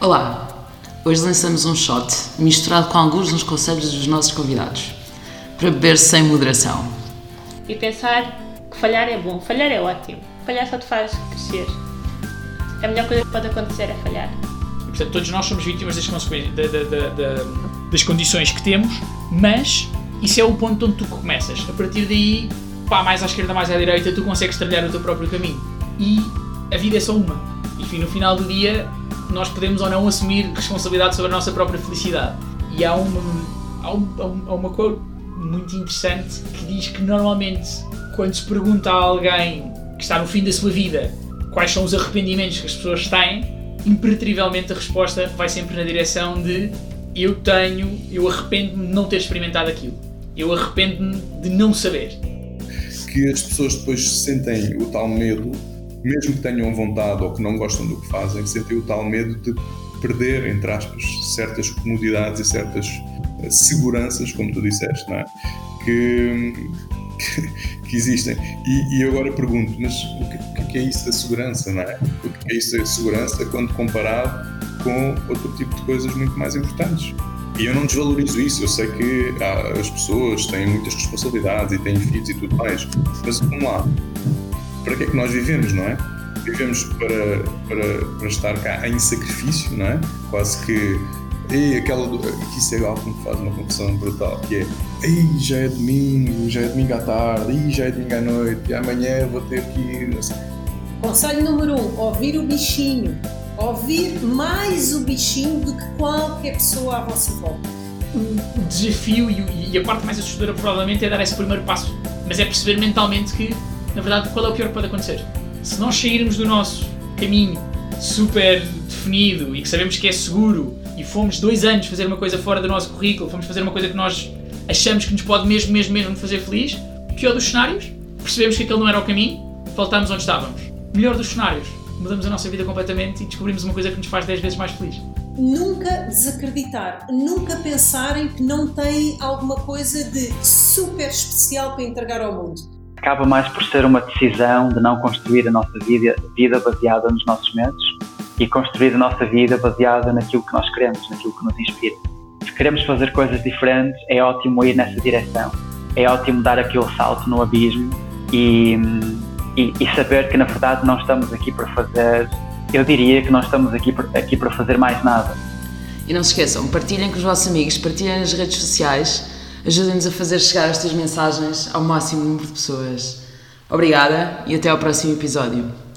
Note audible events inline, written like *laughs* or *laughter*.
Olá! Hoje lançamos um shot misturado com alguns dos conselhos dos nossos convidados para beber sem moderação. E pensar que falhar é bom, falhar é ótimo, falhar só te faz crescer. A melhor coisa que pode acontecer é falhar. E, portanto, todos nós somos vítimas das, da- da- da- da- das condições que temos, mas isso é o ponto onde tu começas. A partir daí, pá, mais à esquerda, mais à direita, tu consegues trilhar o teu próprio caminho. E a vida é só uma. E enfim, no final do dia, nós podemos ou não assumir responsabilidade sobre a nossa própria felicidade. E há uma, há um- há um- uma quote muito interessante que diz que normalmente, quando se pergunta a alguém que está no fim da sua vida quais são os arrependimentos que as pessoas têm, impertrivelmente a resposta vai sempre na direção de eu tenho, eu arrependo-me de não ter experimentado aquilo. Eu arrependo-me de não saber. que as pessoas depois sentem o tal medo, mesmo que tenham vontade ou que não gostam do que fazem, sentem o tal medo de perder, entre aspas, certas comodidades e certas eh, seguranças, como tu disseste, não é? Que, *laughs* que, existem. E, e agora pergunto, mas o que, o que é que isso da segurança, não é? O que é isso da segurança quando comparado com outro tipo de coisas muito mais importantes? E eu não desvalorizo isso, eu sei que as pessoas têm muitas responsabilidades e têm filhos e tudo mais, mas vamos lá, para que é que nós vivemos, não é? Vivemos para, para, para estar cá em sacrifício, não é? Quase que. Ei, aquela do, que isso é algo que me faz uma confusão brutal, que é Ei, já é domingo, já é domingo à tarde, Ei, já é domingo à noite, e amanhã vou ter que ir. não sei. Conselho número um: ouvir o bichinho. Ouvir mais o bichinho do que qualquer pessoa à vossa volta. o desafio e, e a parte mais assustadora provavelmente é dar esse primeiro passo. Mas é perceber mentalmente que, na verdade, qual é o pior que pode acontecer? Se nós sairmos do nosso caminho super definido e que sabemos que é seguro e fomos dois anos fazer uma coisa fora do nosso currículo, fomos fazer uma coisa que nós achamos que nos pode mesmo, mesmo, mesmo fazer feliz, pior dos cenários, percebemos que aquele não era o caminho, voltámos onde estávamos. Melhor dos cenários, mudamos a nossa vida completamente e descobrimos uma coisa que nos faz 10 vezes mais feliz. Nunca desacreditar, nunca pensarem que não têm alguma coisa de super especial para entregar ao mundo. Acaba mais por ser uma decisão de não construir a nossa vida, vida baseada nos nossos medos e construir a nossa vida baseada naquilo que nós queremos, naquilo que nos inspira. Se queremos fazer coisas diferentes, é ótimo ir nessa direção. É ótimo dar aquele salto no abismo e, e, e saber que na verdade não estamos aqui para fazer, eu diria que não estamos aqui, aqui para fazer mais nada. E não se esqueçam, partilhem com os vossos amigos, partilhem nas redes sociais, ajudem-nos a fazer chegar estas mensagens ao máximo número de pessoas. Obrigada e até ao próximo episódio.